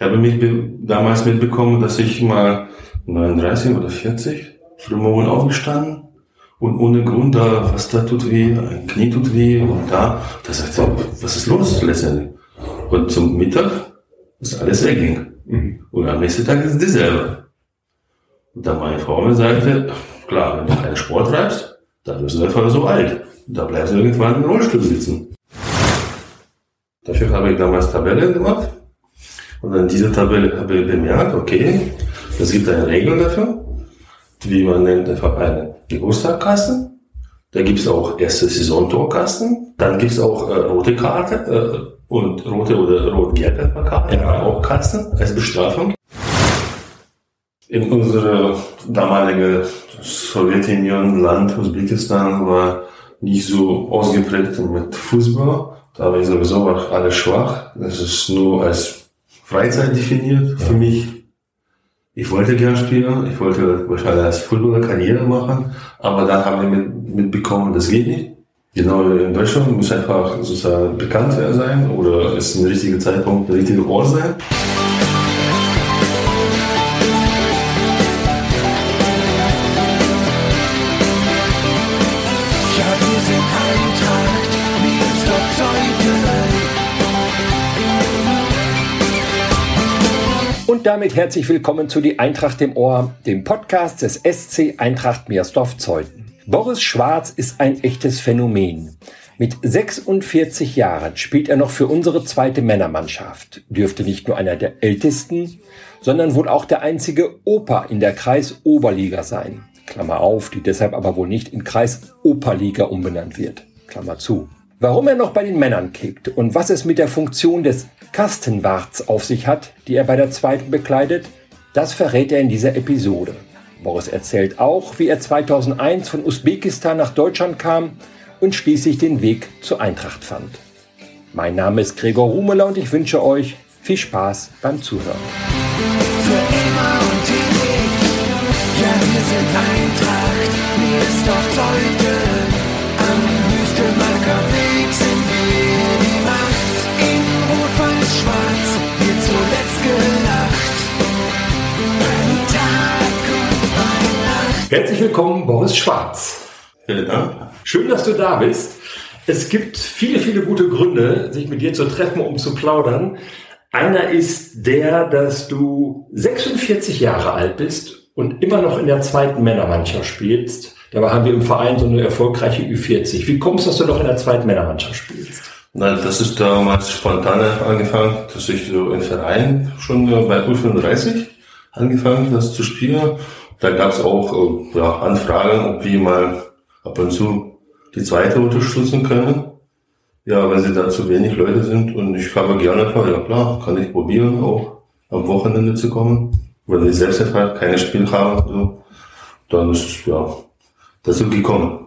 Ich habe mich damals mitbekommen, dass ich mal 39 oder 40 frühmorgen aufgestanden und ohne Grund da, was da tut weh, ein Knie tut weh und da, da sagt er, was ist los letztendlich? Und zum Mittag ist alles wegging. Mhm. Und am nächsten Tag ist es dieselbe. Und dann meine Frau mir sagte, klar, wenn du keinen Sport treibst, dann wirst du einfach so alt. Da bleibst du irgendwann im Rollstuhl sitzen. Dafür habe ich damals Tabelle gemacht und an dieser Tabelle habe ich bemerkt, okay, es gibt eine Regel dafür, wie man nennt einfach eine Geburtstagkasten. Da gibt es auch erste Saisontorkasten. Dann gibt es auch äh, rote Karte äh, und rote oder rot-gelbe Karte, ja. auch Kasten als Bestrafung. In unserer damaligen Sowjetunion, Land Usbekistan, war nicht so ausgeprägt mit Fußball. Da war ich sowieso auch alles schwach. Das ist nur als Freizeit definiert für mich. Ich wollte gern spielen, ich wollte wahrscheinlich als Fußballer Karriere machen, aber dann haben wir mit, mitbekommen, das geht nicht. Genau in Deutschland muss einfach sozusagen bekannt sein oder ist ein richtiger Zeitpunkt, der richtige Ort sein. Und damit herzlich willkommen zu Die Eintracht im Ohr, dem Podcast des SC Eintracht Meersdorf-Zeuthen. Boris Schwarz ist ein echtes Phänomen. Mit 46 Jahren spielt er noch für unsere zweite Männermannschaft, dürfte nicht nur einer der ältesten, sondern wohl auch der einzige Opa in der Kreis-Oberliga sein. Klammer auf, die deshalb aber wohl nicht in Kreis-Operliga umbenannt wird. Klammer zu. Warum er noch bei den Männern kickt und was es mit der Funktion des Kastenwarts auf sich hat, die er bei der zweiten bekleidet, das verrät er in dieser Episode. Boris erzählt auch, wie er 2001 von Usbekistan nach Deutschland kam und schließlich den Weg zur Eintracht fand. Mein Name ist Gregor Rumeler und ich wünsche euch viel Spaß beim Zuhören. Für immer und ewig, ja wir sind Eintracht, mir ist doch heute Herzlich willkommen, Boris Schwarz. Vielen Dank. Schön, dass du da bist. Es gibt viele, viele gute Gründe, sich mit dir zu treffen, um zu plaudern. Einer ist der, dass du 46 Jahre alt bist und immer noch in der zweiten Männermannschaft spielst. Dabei haben wir im Verein so eine erfolgreiche Ü40. Wie kommst du, dass du noch in der zweiten Männermannschaft spielst? Nein, das ist damals spontan angefangen, dass ich so im Verein schon bei U35 angefangen das zu spielen. Da gab es auch äh, ja, Anfragen, ob wir mal ab und zu die zweite unterstützen können. Ja, wenn sie da zu wenig Leute sind und ich habe gerne einfach, ja klar, kann ich probieren, auch am Wochenende zu kommen. Wenn ich selbst einfach keine Spiel habe, so, dann ist es ja dazu gekommen.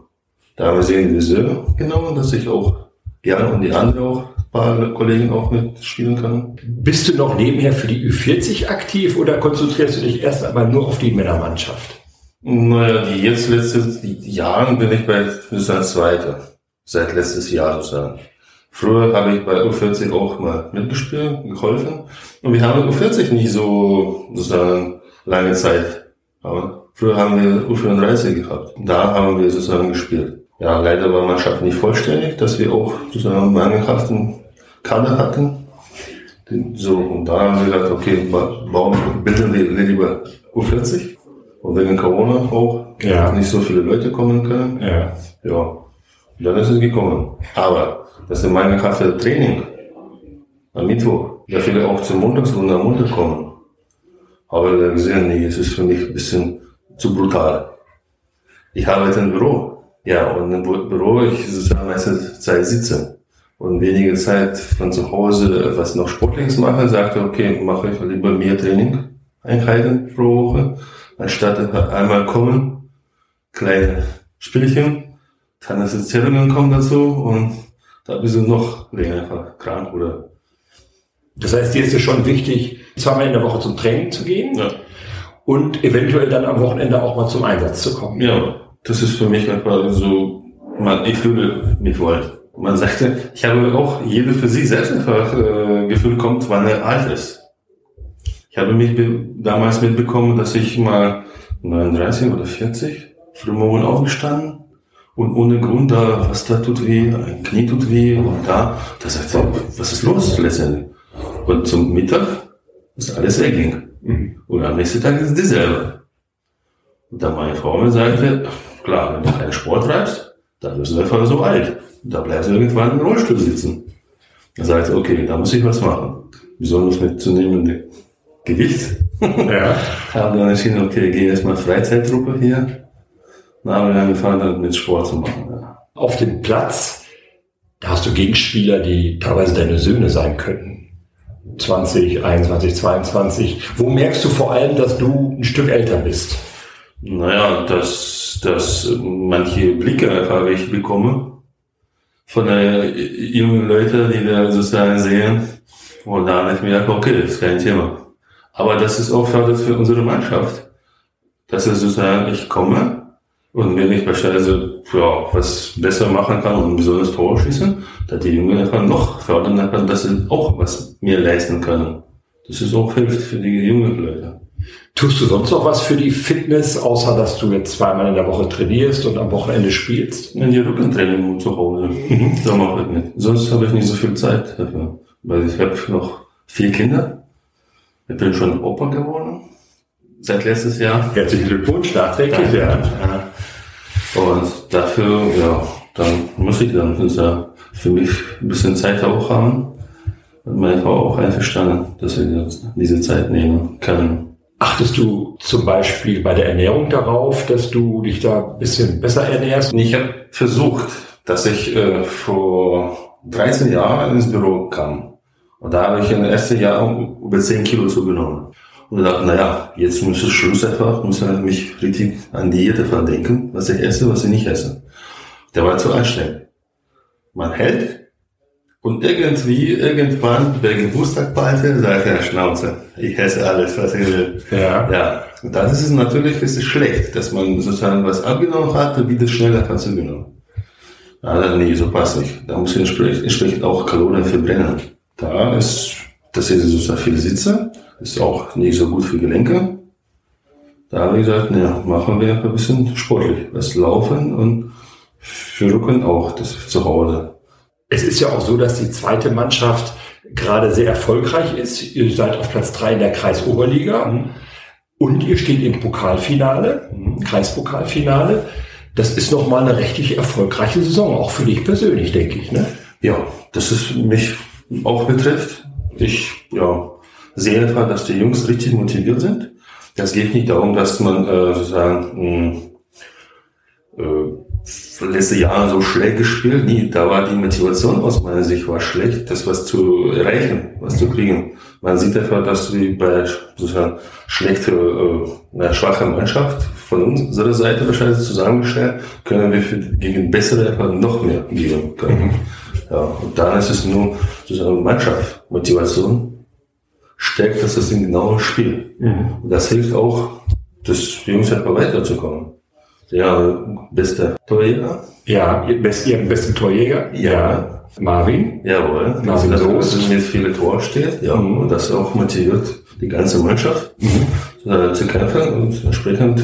Da haben wir sehen, wie genommen, dass ich auch gerne und die anderen auch paar Kollegen auch mitspielen kann. Bist du noch nebenher für die Ü40 aktiv oder konzentrierst du dich erst einmal nur auf die Männermannschaft? Naja, die jetzt letzten Jahren bin ich bei sozusagen Zweiter. Seit letztes Jahr sozusagen. Früher habe ich bei U40 auch mal mitgespielt, geholfen. Und wir haben U40 nicht so sozusagen lange Zeit. Aber früher haben wir U34 gehabt. Da haben wir sozusagen gespielt. Ja, leider war Mannschaft nicht vollständig, dass wir auch sozusagen mangelhaften Kader hatten. So, und da haben wir gesagt, okay, warum bilden wir lieber U40? Und wegen Corona auch, ja. nicht so viele Leute kommen können. Ja. Ja. Und dann ist es gekommen. Aber das ist mein mangelhafte Training am Mittwoch. Da viele auch zum Montags und am Montag kommen. Aber wir gesehen, nee, es ist für mich ein bisschen zu brutal. Ich arbeite im Büro. Ja, und im Büro, ich sozusagen meiste Zeit sitze und wenige Zeit von zu Hause was noch Sportliches mache, sagte, okay, mache ich lieber mehr Training, Einheiten pro Woche, anstatt einmal kommen, kleine Spielchen, Tanzsitzungen kommen dazu und da bist du noch länger krank oder. Das heißt, dir ist es schon wichtig, zweimal in der Woche zum Training zu gehen ja. und eventuell dann am Wochenende auch mal zum Einsatz zu kommen. Ja, das ist für mich einfach so, man, ich fühle mich wohl man sagte, ich habe auch jede für sich selbst einfach äh, Gefühl kommt, wann er alt ist. Ich habe mich damals mitbekommen, dass ich mal 39 oder 40 frühmorgen aufgestanden und ohne Grund da, was da tut weh, ein Knie tut weh und da, da sagt er, was ist los letztendlich? Und zum Mittag ist alles wegging. Mhm. Und am nächsten Tag ist es dieselbe. Und dann meine Frau mir sagte, klar, wenn du keinen Sport treibst, dann wirst du einfach so alt. Da bleibst du irgendwann im Rollstuhl sitzen. Dann sagte okay, da muss ich was machen. Besonders mit zunehmendem Gewicht. Ja. Haben dann entschieden, okay, ich gehe erstmal Freizeittruppe hier. Dann haben wir angefangen, dann mit Sport zu machen. Ja. Auf dem Platz, da hast du Gegenspieler, die teilweise deine Söhne sein könnten. 20, 21, 22. Wo merkst du vor allem, dass du ein Stück älter bist? Naja, dass, dass manche Blicke einfach ich bekomme von den jungen Leuten, die da sozusagen sehen. Und da mir gedacht, okay, das ist kein Thema. Aber das ist auch für unsere Mannschaft. Dass es sozusagen, ich komme und wenn ich beispielsweise ja, was besser machen kann und ein besonderes Tor schießen, dass die Jungen einfach noch fördern kann, dass sie auch was mehr leisten können. Das ist auch hilft für die jungen Leute. Tust du sonst noch was für die Fitness, außer dass du jetzt zweimal in der Woche trainierst und am Wochenende spielst? In die Rückentraining zu Hause. so mache ich nicht. Sonst habe ich nicht so viel Zeit dafür. Weil ich habe noch vier Kinder. Ich bin schon Opa geworden. Seit letztes Jahr. Herzlichen Glückwunsch, nachträglich, ja. Und dafür, ja, dann muss ich dann für mich ein bisschen Zeit auch haben. Und meine Frau auch einverstanden, dass wir diese Zeit nehmen können. Achtest du zum Beispiel bei der Ernährung darauf, dass du dich da ein bisschen besser ernährst? Ich habe versucht, dass ich äh, vor 13 Jahren ins Büro kam. Und da habe ich in den ersten Jahren über 10 Kilo zugenommen. Und dachte, naja, jetzt muss es Schluss einfach, muss ich mich richtig an Diät einfach denken, was ich esse, was ich nicht esse. Der war zu anstrengend. Man hält und irgendwie, irgendwann bei Geburtstagparty sagt er, Schnauze, ich esse alles, was ich will. Ja. Ja. Und dann ist es natürlich, ist es schlecht, dass man sozusagen was abgenommen hat und wieder schneller kann zugenommen. Also nee, so passt nicht. Da muss ich entsprechend, entsprechend auch Kalorien verbrennen. Da ist, dass ich sozusagen viel sitze, ist auch nicht so gut für Gelenke. Da habe ich gesagt, naja, machen wir ein bisschen sportlich. Was laufen und für Rücken auch das zu Hause. Es ist ja auch so, dass die zweite Mannschaft gerade sehr erfolgreich ist. Ihr seid auf Platz drei in der Kreisoberliga mhm. und ihr steht im Pokalfinale, mhm. Kreispokalfinale. Das ist nochmal eine richtig erfolgreiche Saison, auch für dich persönlich, denke ich. Ne? Ja, das ist mich auch betrifft. Ich ja, sehe einfach, dass die Jungs richtig motiviert sind. Das geht nicht darum, dass man äh, sozusagen mh, äh, letzte Jahre so schlecht gespielt. Nee, da war die Motivation aus meiner Sicht war schlecht, das was zu erreichen, was zu kriegen. Man sieht einfach, dass wir bei sozusagen schlechte, äh, eine schwache Mannschaft von unserer Seite wahrscheinlich zusammengestellt, können wir für, gegen bessere einfach noch mehr geben können. Mhm. Ja, und dann ist es nur sozusagen Mannschaft, Motivation stärkt das das genau Spiel. Mhm. Und das hilft auch, das Jungs einfach weiterzukommen. Der beste Torjäger. Ja, ihr, best, ihr besten Torjäger. Ja. ja. Marvin. Jawohl. Marvin also, dass mit viele Tore steht. Ja. Mhm. Und das auch motiviert die ganze Mannschaft mhm. äh, zu kämpfen und entsprechend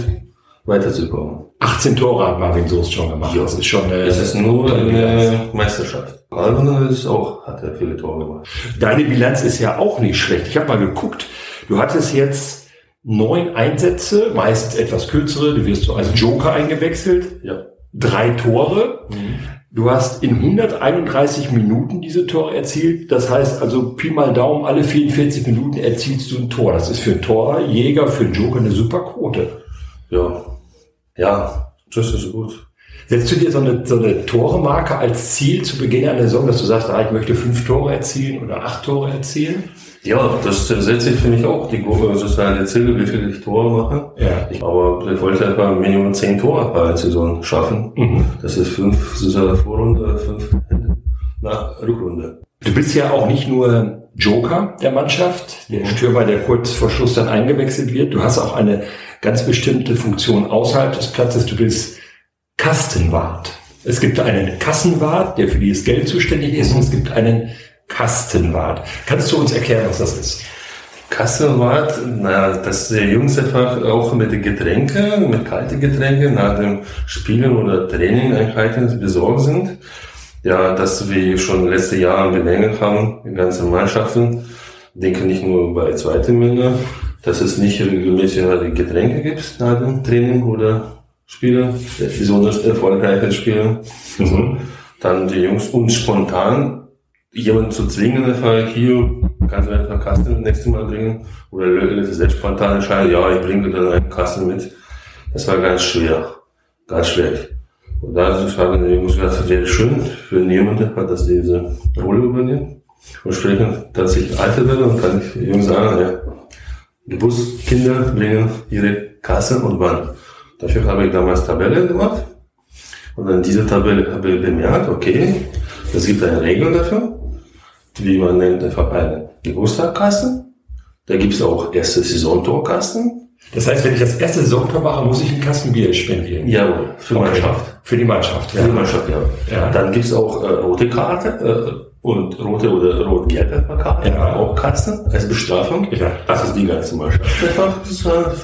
weiterzukommen. 18 Tore hat Marvin Soest schon gemacht. Ja. Das ist schon eine, es ist nur eine Meisterschaft. Alvin ist auch, hat er viele Tore gemacht. Deine Bilanz ist ja auch nicht schlecht. Ich habe mal geguckt, du hattest jetzt neun Einsätze, meistens etwas kürzere, du wirst so als Joker eingewechselt. Ja. Drei Tore. Mhm. Du hast in 131 Minuten diese Tore erzielt. Das heißt also, Pi mal Daumen, alle 44 Minuten erzielst du ein Tor. Das ist für einen Torjäger, für einen Joker eine super Quote. Ja, ja, das ist gut. Setzt du dir so eine, so eine Tore-Marke als Ziel zu Beginn einer Saison, dass du sagst, ah, ich möchte fünf Tore erzielen oder acht Tore erzielen? Ja, das setze ich für mich auch. Die Gruppe sozusagen Ziele, wie viele ich Tore mache. Ja. Aber ich wollte etwa Minimum zehn Tore bei der Saison schaffen. Mhm. Das ist fünf sozusagen Vorrunde, fünf nach Rückrunde. Du bist ja auch nicht nur Joker der Mannschaft, der Stürmer, der kurz vor Schluss dann eingewechselt wird. Du hast auch eine ganz bestimmte Funktion außerhalb des Platzes. Du bist Kastenwart. Es gibt einen Kassenwart, der für dieses Geld zuständig ist, und es gibt einen Kastenwart. Kannst du uns erklären, was das ist? Kassenwart, na, dass die Jungs einfach auch mit den Getränken, mit kalten Getränken nach dem Spielen oder Trainingeinheiten besorgt sind. Ja, dass wir schon letzte Jahre bemängelt haben, die ganzen Mannschaften, denke nicht nur bei zweiten Männer, dass es nicht regelmäßig Getränke gibt nach dem Training oder Spiele, besonders erfolgreiche Spiele. Mhm. Dann die Jungs uns spontan jemanden zu zwingen, einfach hier kannst du einfach Kasten nächstes Mal bringen oder Leute selbst spontan entscheiden, ja, ich bringe dann einen Kasten mit. Das war ganz schwer, ganz schwierig. Und da haben die Jungs gesagt, das wäre schön, wenn jemand hat, dass diese Rolle übernimmt. Und sprechen, dass ich älter werde und kann ich die Jungs sagen, ja, Geburtskinder bringen ihre Kasse und wann. Dafür habe ich damals Tabelle gemacht. Und dann diese Tabelle habe ich bemerkt, okay, es gibt eine Regel dafür, wie man nennt einfach eine Geburtstagkasse. Da gibt es auch erste Saisontorkasten. Das heißt, wenn ich das erste Saisontor mache, muss ich einen Kasten Bier spendieren? Jawohl, für okay. Mannschaft. Für die Mannschaft, ja. Für die Mannschaft, ja. ja. Dann gibt es auch äh, rote Karte äh, und rote oder rot-gelbe Karte, ja. auch Kasten als Bestrafung. Ja. Das ist die ganze Mannschaft. Einfach,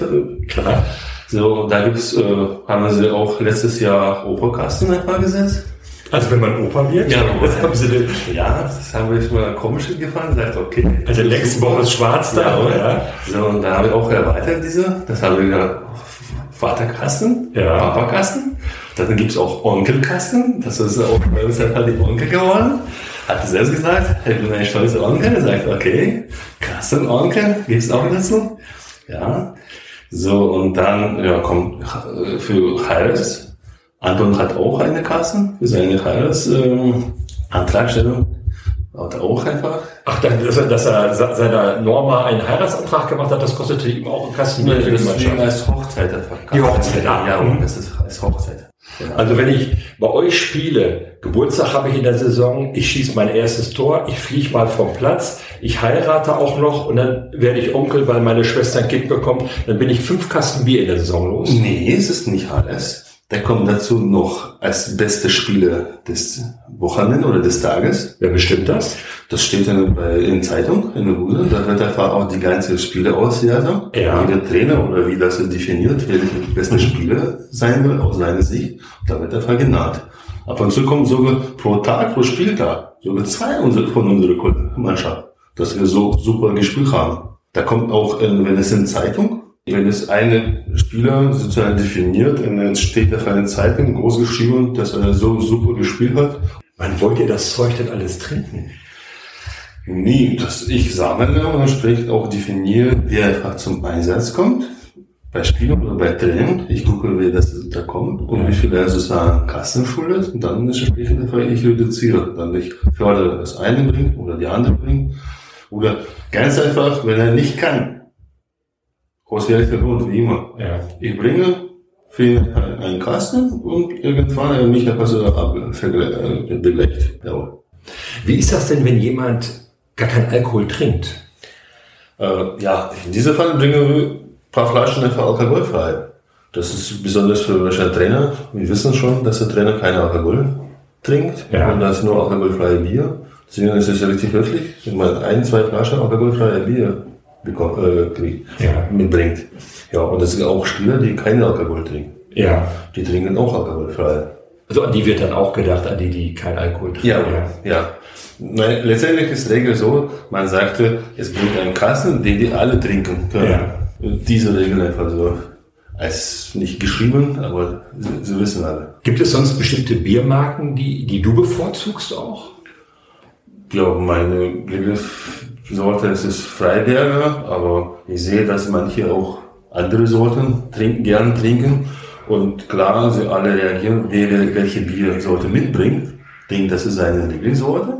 äh, klar. So, da gibt's, äh, haben sie auch letztes Jahr Operkasten mal gesetzt. Also wenn man Opa wird? Ja, was haben sie denn? Ja, das haben wir mal komisch gefahren, sagt okay. Also Lex Boris Schwarz da, ja, oder? So, und da habe ich auch erweitert diese, das haben wir wieder Vaterkasten, ja. Papakasten. Dann gibt's auch Onkelkasten, das ist auch bei uns halt die Onkel geworden. Hat er selbst gesagt, ich bin ein stolzer Onkel, er sagt, okay, Kastenonkel, gibt's auch dazu. Ja, so, und dann ja, kommt äh, für Harris. Anton hat auch eine Kasse für seine Harris-Antragstellung. Ähm, hat er auch einfach. Ach, dass er, dass er seiner Norma einen Heiratsantrag gemacht hat, das kostete ihm auch einen Kasten. Nee, das ist als Hochzeit einfach. Die Hochzeit, ja. Ja, das ist als Hochzeit. Genau. Also wenn ich bei euch spiele, Geburtstag habe ich in der Saison, ich schieße mein erstes Tor, ich fliege mal vom Platz, ich heirate auch noch und dann werde ich Onkel, weil meine Schwester ein Kind bekommt, dann bin ich fünf Kasten Bier in der Saison los. Nee, es ist nicht alles. Da kommt dazu noch als beste Spieler des Wochenende oder des Tages. Wer bestimmt das? Das steht in, in Zeitung, in der Bude. Da wird einfach auch die ganze Spieleauswertung. Ja. Jeder Trainer oder wie das definiert, wer der beste Spieler sein will, aus seiner Sicht. Da wird einfach genannt. Ab und zu kommen sogar pro Tag, pro Spieltag, sogar zwei von unserer Mannschaft, dass wir so super gespielt haben. Da kommt auch, wenn es in Zeitung wenn es eine Spieler sozusagen definiert, und dann steht auf einer Zeitung groß geschrieben, dass er so super gespielt hat. Wann wollt ihr das Zeug denn alles trinken? Nie, dass ich sammle und entsprechend auch definiere, wer einfach zum Einsatz kommt. Bei Spielen oder bei Training. Ich gucke, wer das da kommt und wie viel er sozusagen Kassen schuldet. Und dann entsprechend einfach ich reduziere. Dann ich fördere das eine bringt oder die andere bringt. Oder ganz einfach, wenn er nicht kann, aus welcher Grund, wie immer. Ja. Ich bringe für einen Kasten und irgendwann er mich einfach so begleicht. Ja. Wie ist das denn, wenn jemand gar keinen Alkohol trinkt? Äh, ja, in diesem Fall bringen wir ein paar Flaschen einfach alkoholfrei. Das ist besonders für welche Trainer. Wir wissen schon, dass der Trainer keinen Alkohol trinkt ja. und das nur alkoholfreie Bier. Deswegen ist es richtig höflich, wenn man ein, zwei Flaschen alkoholfreie Bier äh, kriegt, ja. mitbringt. Ja, und es sind auch Spieler, die keinen Alkohol trinken. Ja. Die trinken auch alkoholfrei. Also an die wird dann auch gedacht, an die, die keinen Alkohol trinken. Ja, ja. ja. Nein, letztendlich ist die Regel so, man sagte, es gibt einen Kasten, den die alle trinken können. Ja. Diese Regel einfach so als nicht geschrieben, aber sie, sie, wissen alle. Gibt es sonst bestimmte Biermarken, die, die du bevorzugst auch? Ich glaube, meine Sorte es ist Freiberger, aber ich sehe, dass manche auch andere Sorten trinken, gern trinken. Und klar, sie alle reagieren, wer welche Biersorte mitbringt, denkt, das ist eine Lieblingssorte.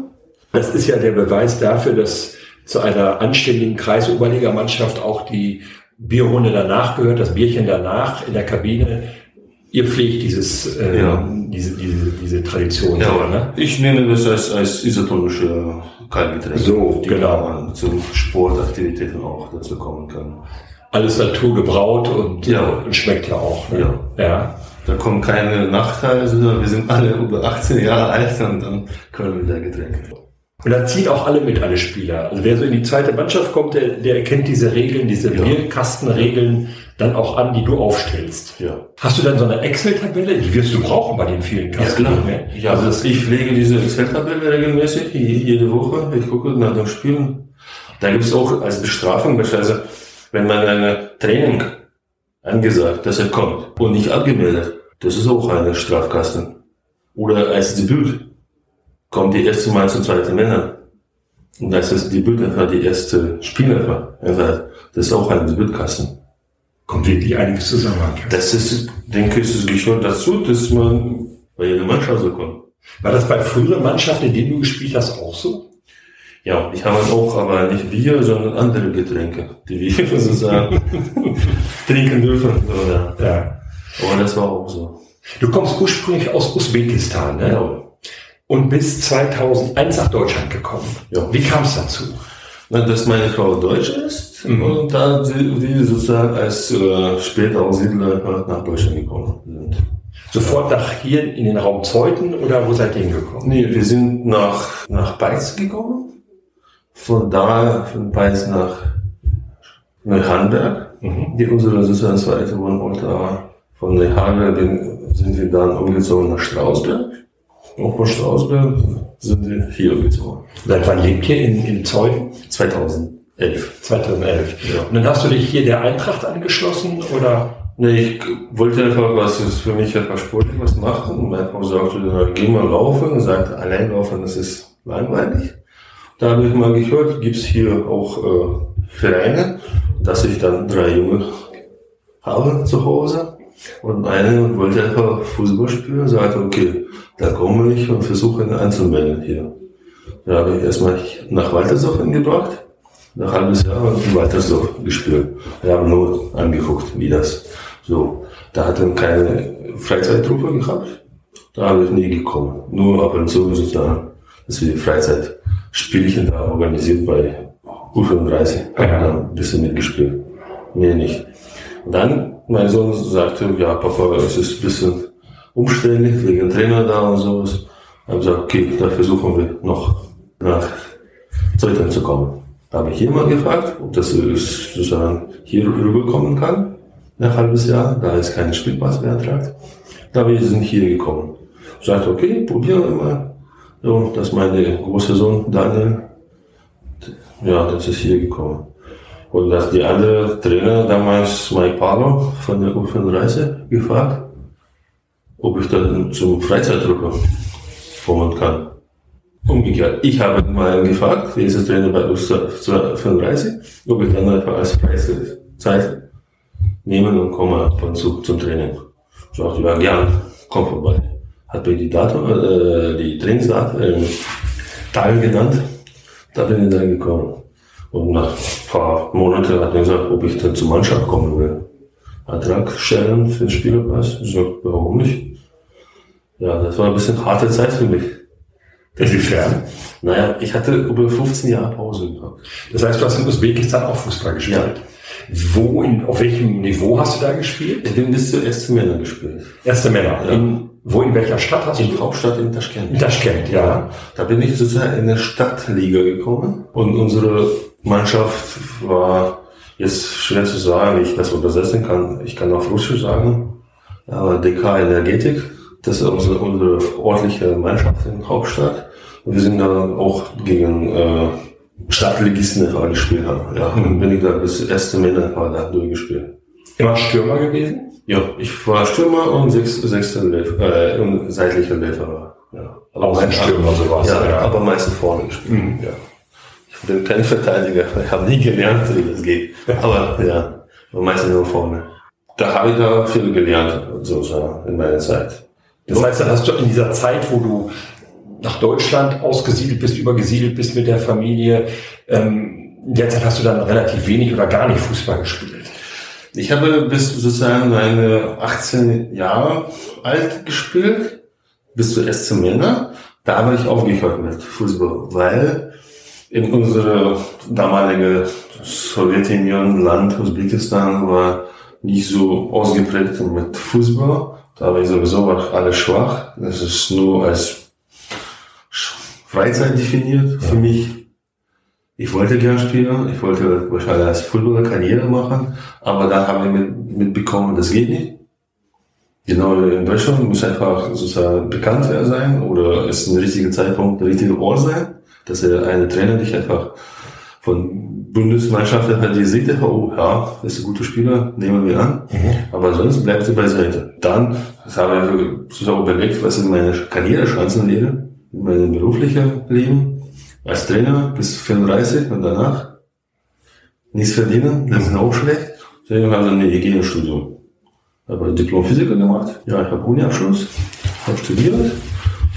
Das ist ja der Beweis dafür, dass zu einer anständigen Kreisoberligamannschaft auch die Bierrunde danach gehört, das Bierchen danach in der Kabine. Ihr pflegt dieses, äh, ja. diese, diese, diese Tradition. Ja, so, ne? Ich nenne das als, als isotonische Kaltgetränke, so, die genau. zu Sportaktivitäten auch dazu kommen können. Alles naturgebraut und, ja. und schmeckt ja auch. Ne? Ja. ja. Da kommen keine Nachteile, sondern wir sind alle über 18 Jahre alt und dann können wir da Getränke. Und da ziehen auch alle mit, alle Spieler. Also wer so in die zweite Mannschaft kommt, der, der erkennt diese Regeln, diese ja. Bierkastenregeln dann auch an, die du aufstellst. Ja. Hast du dann so eine Excel-Tabelle? Die wirst du brauchen bei den vielen Kasten. Ja, klar. Ja, also das, ich pflege diese Excel-Tabelle regelmäßig, jede Woche. Ich gucke nach den Spielen. Da gibt es auch als Bestrafung, beispielsweise, wenn man eine Training angesagt, dass er kommt und nicht abgemeldet, das ist auch eine Strafkasten. Oder als Debüt kommt die erste Mal zu zweiten Männern. Und das ist Debüt einfach die erste Spieler. Das ist auch ein Debütkasten. Kommt wirklich einiges zusammen. Das ist, denke ich, es gehört dazu, dass man bei jeder Mannschaft so kommt. War das bei früheren Mannschaften, in denen du gespielt hast, auch so? Ja, ich habe auch, aber nicht Bier, sondern andere Getränke, die wir sozusagen trinken dürfen. Oder? Ja. Aber das war auch so. Du kommst ursprünglich aus Usbekistan, ne? Ja und bis 2001 nach Deutschland gekommen. Ja. Wie kam es dazu? Dass meine Frau Deutsch ist mhm. und da sie sozusagen als äh, später Aussiedler nach Deutschland gekommen sind. Sofort nach hier in den Raum Zeuthen oder wo seid ihr hingekommen? Nee, wir sind nach, nach Beiz gekommen. Von da, von Beiz nach Neuhandberg, mhm. die unsere sozusagen zweite Wohnort war. Von Neuhandberg sind wir dann umgezogen nach Strausberg. Auch von Strausberg sind wir hier gezogen. Seit wann lebt ihr in, in Zeuthen? 2011. 2011. Ja. Und dann hast du dich hier der Eintracht angeschlossen oder? Nee, ich wollte einfach was, ist für mich einfach sportlich was machen. Und meine Frau sagte, geh mal laufen. Und sagte, allein laufen, das ist langweilig. Da habe ich mal gehört, gibt's hier auch äh, Vereine, dass ich dann drei Junge habe zu Hause. Und eine wollte einfach Fußball spielen, sagte, okay, da komme ich und versuche ihn anzumelden hier. Da habe ich erstmal nach Waltersdorf gebracht, nach halbes Jahr und in Waltersdorf gespielt. Wir haben nur angeguckt, wie das so. Da hat er keine Freizeittruppe gehabt. Da habe ich nie gekommen. Nur ab und zu sozusagen, dass wir die Freizeitspielchen da organisiert bei U35. Ja. Haben da ein bisschen mitgespielt. Mehr nicht. Und dann, mein Sohn sagte, ja, Papa, es ist ein bisschen umständlich, wegen Trainer da und sowas. Ich habe gesagt, okay, da versuchen wir noch nach Zeuthen zu kommen. Da habe ich mal gefragt, ob das sozusagen hier rüberkommen kann, nach halbes Jahr. Da ist kein Spielpass beantragt. Da wir sind hier gekommen. Ich sagte, okay, probieren wir mal. So, dass meine große Sohn Daniel, ja, das ist hier gekommen. Und dass die andere Trainer damals Mike Palo von der U35 gefragt, ob ich dann zum Freizeitdrucker kommen kann. Umgekehrt, ich habe mal gefragt, wer ist der Trainer bei uns 35, ob ich dann einfach als Freizeit nehmen und komme ab zu zum Training. Ich sagte, ja, gern, komm vorbei. Hat mir die Datum, äh, die Trainingsdaten, äh, Teil genannt. Da bin ich dann gekommen. Und nach ein paar Monaten hat er gesagt, ob ich dann zur Mannschaft kommen will. Antrag stellen für den Spielerpass. Ich sagte, warum nicht? Ja, das war ein bisschen harte Zeit für mich. Inwiefern? Naja, ich hatte über 15 Jahre Pause gehabt. Das heißt, du hast in Usbekistan auch Fußball gespielt? Ja. Wo, in, auf welchem Niveau hast du da gespielt? Ich bin bis zu erste Männer gespielt. Erste Männer? Ja. In, wo, in welcher Stadt hast in du? In Hauptstadt in Taschkent. In Taschkent, ja. ja. Da bin ich sozusagen in der Stadtliga gekommen und unsere Mannschaft war jetzt schwer zu sagen, wie ich das übersetzen kann. Ich kann auf Russisch sagen, aber DK Energetik das ist unsere, unsere ordentliche Mannschaft in Hauptstadt. Und wir sind dann auch gegen äh, Stadtligisten gespielt haben. Ja, und bin ich da bis erste Männer da durchgespielt. Immer Stürmer gewesen? Ja, ich war Stürmer und sechs, sechster Läufer, äh, und seitlicher Läufer. Ja. Aber auch ein Stürmer sowas. Ja, ja, aber meistens vorne gespielt. Mhm. Ja. Ich bin kein Verteidiger. Ich habe nie gelernt, wie das geht. Aber ja, meistens nur vorne. Da habe ich da viel gelernt, sozusagen, in meiner Zeit. Das heißt, dann hast du in dieser Zeit, wo du nach Deutschland ausgesiedelt bist, übergesiedelt bist mit der Familie, ähm, in der Zeit hast du dann relativ wenig oder gar nicht Fußball gespielt. Ich habe bis sozusagen meine 18 Jahre alt gespielt, bis zu SC Männer. Da habe ich aufgehört mit Fußball, weil in unsere damalige Sowjetunion, Land Usbekistan, war nicht so ausgeprägt mit Fußball. Da war ich sowieso war alles schwach. Das ist nur als Freizeit definiert für mich. Ich wollte gern spielen, ich wollte wahrscheinlich als Fußballer Karriere machen, aber dann haben wir mitbekommen, das geht nicht. Genau, in Deutschland muss einfach sozusagen bekannt sein oder ist ein richtiger Zeitpunkt, der richtige Ort sein, dass er eine Trainer dich einfach von Bundesmannschaften hat, die sieht, oh ja, ist ein guter Spieler, nehmen wir an, mhm. aber sonst bleibst du beiseite. Dann habe ich sozusagen überlegt, was sind meine Karrierechancen wäre, in meinem beruflichen Leben, als Trainer bis 35 und danach nichts verdienen, das ist auch schlecht. Deswegen habe ich dann eine EG Studium habe Diplom-Physiker gemacht. Ja, ich habe Uni-Abschluss, habe studiert,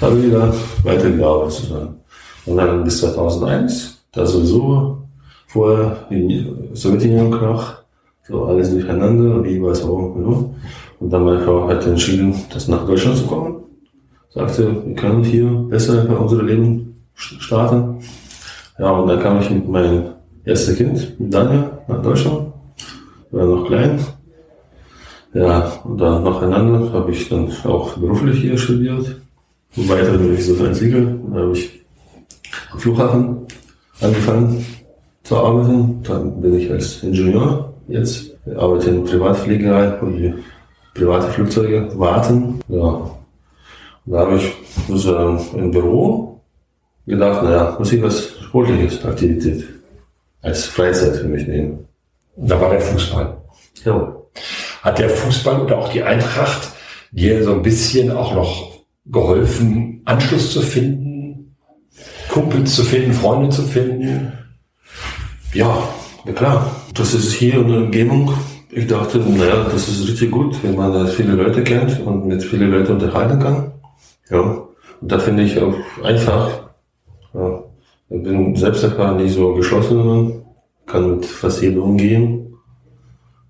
habe wieder weitergearbeitet sozusagen. Und dann bis 2001, da sowieso vorher die Sowjetunion noch, so alles durcheinander, wie was auch. Ja. Und dann meine Frau hat entschieden, das nach Deutschland zu kommen. Sagte, wir können hier besser bei unserem Leben starten. Ja, und dann kam ich mit meinem ersten Kind, mit Daniel, nach Deutschland. War noch klein, ja, und dann nacheinander habe ich dann auch beruflich hier studiert. Und weiter bin ich so entwickelt. Dann habe ich Flughafen angefangen zu arbeiten. Dann bin ich als Ingenieur jetzt. Ich arbeite in Privatfliegerei, wo die private Flugzeuge warten. Ja. Und da habe ich sozusagen im Büro gedacht, naja, muss ich was sportliches Aktivität als Freizeit für mich nehmen. Da war der Fußball. Ja hat der Fußball oder auch die Eintracht dir so ein bisschen auch noch geholfen, Anschluss zu finden, Kumpels zu finden, Freunde zu finden? Ja, ja klar. Das ist hier in der Umgebung. Ich dachte, naja, das ist richtig gut, wenn man da viele Leute kennt und mit vielen Leuten unterhalten kann. Ja, und da finde ich auch einfach. Ja, ich bin selbst einfach nicht so geschlossen, kann mit fast jedem umgehen.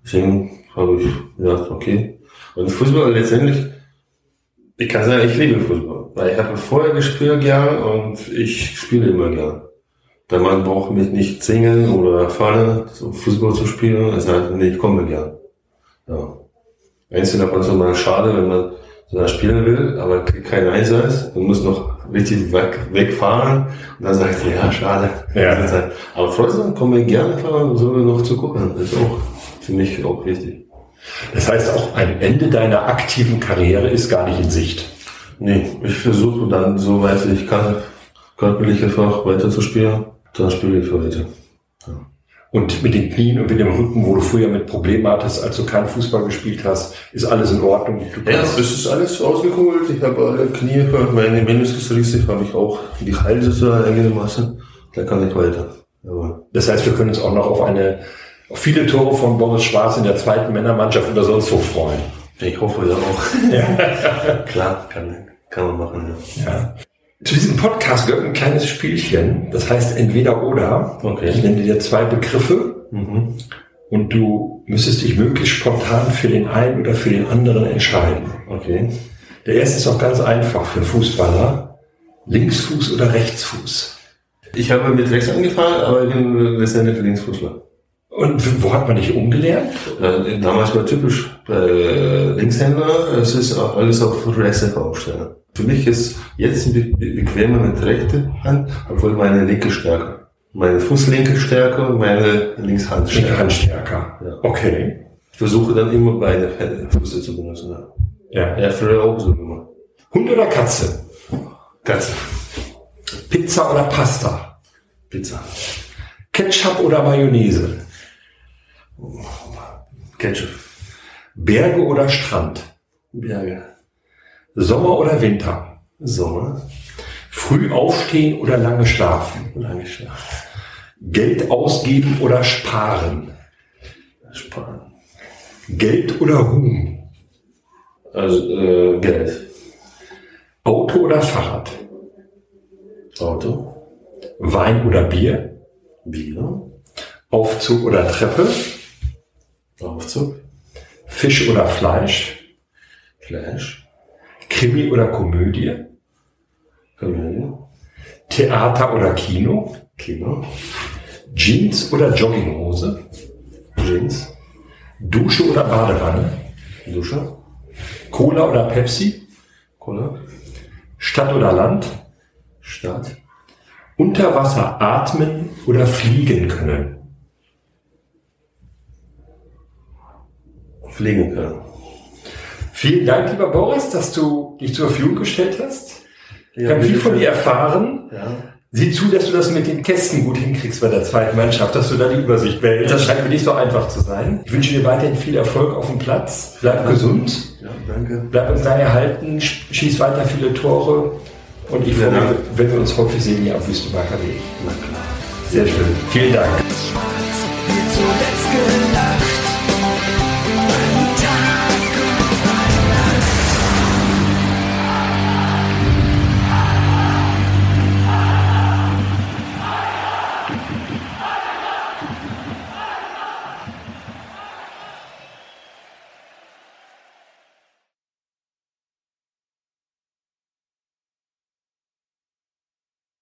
Deswegen habe ich gedacht, okay. Und Fußball letztendlich, ich kann sagen, ich liebe Fußball. Weil ich habe vorher gespielt gern und ich spiele immer gern. Weil man braucht mich nicht singen oder fallen, so Fußball zu spielen. Das heißt, nee, ich komme gern. Ja. Einzeln ab und zu mal schade, wenn man so spielen will, aber kein Einsatz und muss noch richtig weg, wegfahren. Und dann sagt er, ja, schade. Ja. Aber trotzdem komme ich gerne fahren, so noch zu gucken. Das ist auch für mich auch wichtig. Das heißt, auch ein Ende deiner aktiven Karriere ist gar nicht in Sicht. Nee, ich versuche dann, soweit ich kann, körperlich einfach weiter zu spielen. Dann spiele ich weiter. Ja. Und mit den Knien und mit dem Rücken, wo du früher mit Problemen hattest, als du keinen Fußball gespielt hast, ist alles in Ordnung? ja, es ist alles ausgeholt. Ich habe alle Knie, meine Meniskusrisse habe ich auch die Halse einigermaßen. Da kann ich weiter. Aber das heißt, wir können uns auch noch auf eine viele Tore von Boris Schwarz in der zweiten Männermannschaft oder sonst wo freuen. Ich hoffe ja auch. Ja. Klar, kann, kann man machen. Ja. ja. Zu diesem Podcast gehört ein kleines Spielchen, das heißt entweder oder. Okay. Ich nenne dir zwei Begriffe mhm. und du müsstest dich möglichst spontan für den einen oder für den anderen entscheiden. Okay. Der erste ist auch ganz einfach für einen Fußballer. Linksfuß oder Rechtsfuß? Ich habe mit rechts angefangen, aber ich bin letztendlich Linksfußler. Und wo hat man dich umgelernt? Äh, damals war typisch bei äh, Linkshänder, es ist auch alles auf Rechte aufstellen. Für mich ist jetzt bequemer mit rechte Hand, obwohl meine linke stärker. Meine Fußlinke stärker und meine Linkshand stärker. Hand stärker. Ja. Okay. Ich versuche dann immer beide Füße zu benutzen. Ja. Ja, früher auch so immer. Hund oder Katze? Katze. Pizza oder Pasta? Pizza. Ketchup oder Mayonnaise? Ketchup. Berge oder Strand? Berge. Sommer oder Winter? Sommer. Früh aufstehen oder lange schlafen? Lange schlafen. Geld ausgeben oder sparen? Sparen. Geld oder Ruhm? Also äh, Geld. Auto oder Fahrrad? Auto. Wein oder Bier? Bier. Aufzug oder Treppe? Aufzug. Fisch oder Fleisch? Fleisch. Krimi oder Komödie? Komödie. Theater oder Kino? Kino. Jeans oder Jogginghose? Jeans. Dusche oder Badewanne? Dusche. Cola oder Pepsi? Cola. Stadt oder Land? Stadt. Unter Wasser atmen oder fliegen können? Fliegen können. Vielen Dank, lieber Boris, dass du dich zur Verfügung gestellt hast. Ja, Wir haben viel von dir erfahren. Ja. Sieh zu, dass du das mit den Kästen gut hinkriegst bei der zweiten Mannschaft, dass du da die Übersicht behältst. Das scheint mir nicht so einfach zu sein. Ich wünsche dir weiterhin viel Erfolg auf dem Platz. Bleib gesund, ja, danke. bleib uns lang erhalten, sch- schieß weiter viele Tore. Und ich Ja, freue mich, danke. wenn wir uns häufig sehen hier am Wüstenbacher Weg. Na klar. Sehr schön. Vielen Dank.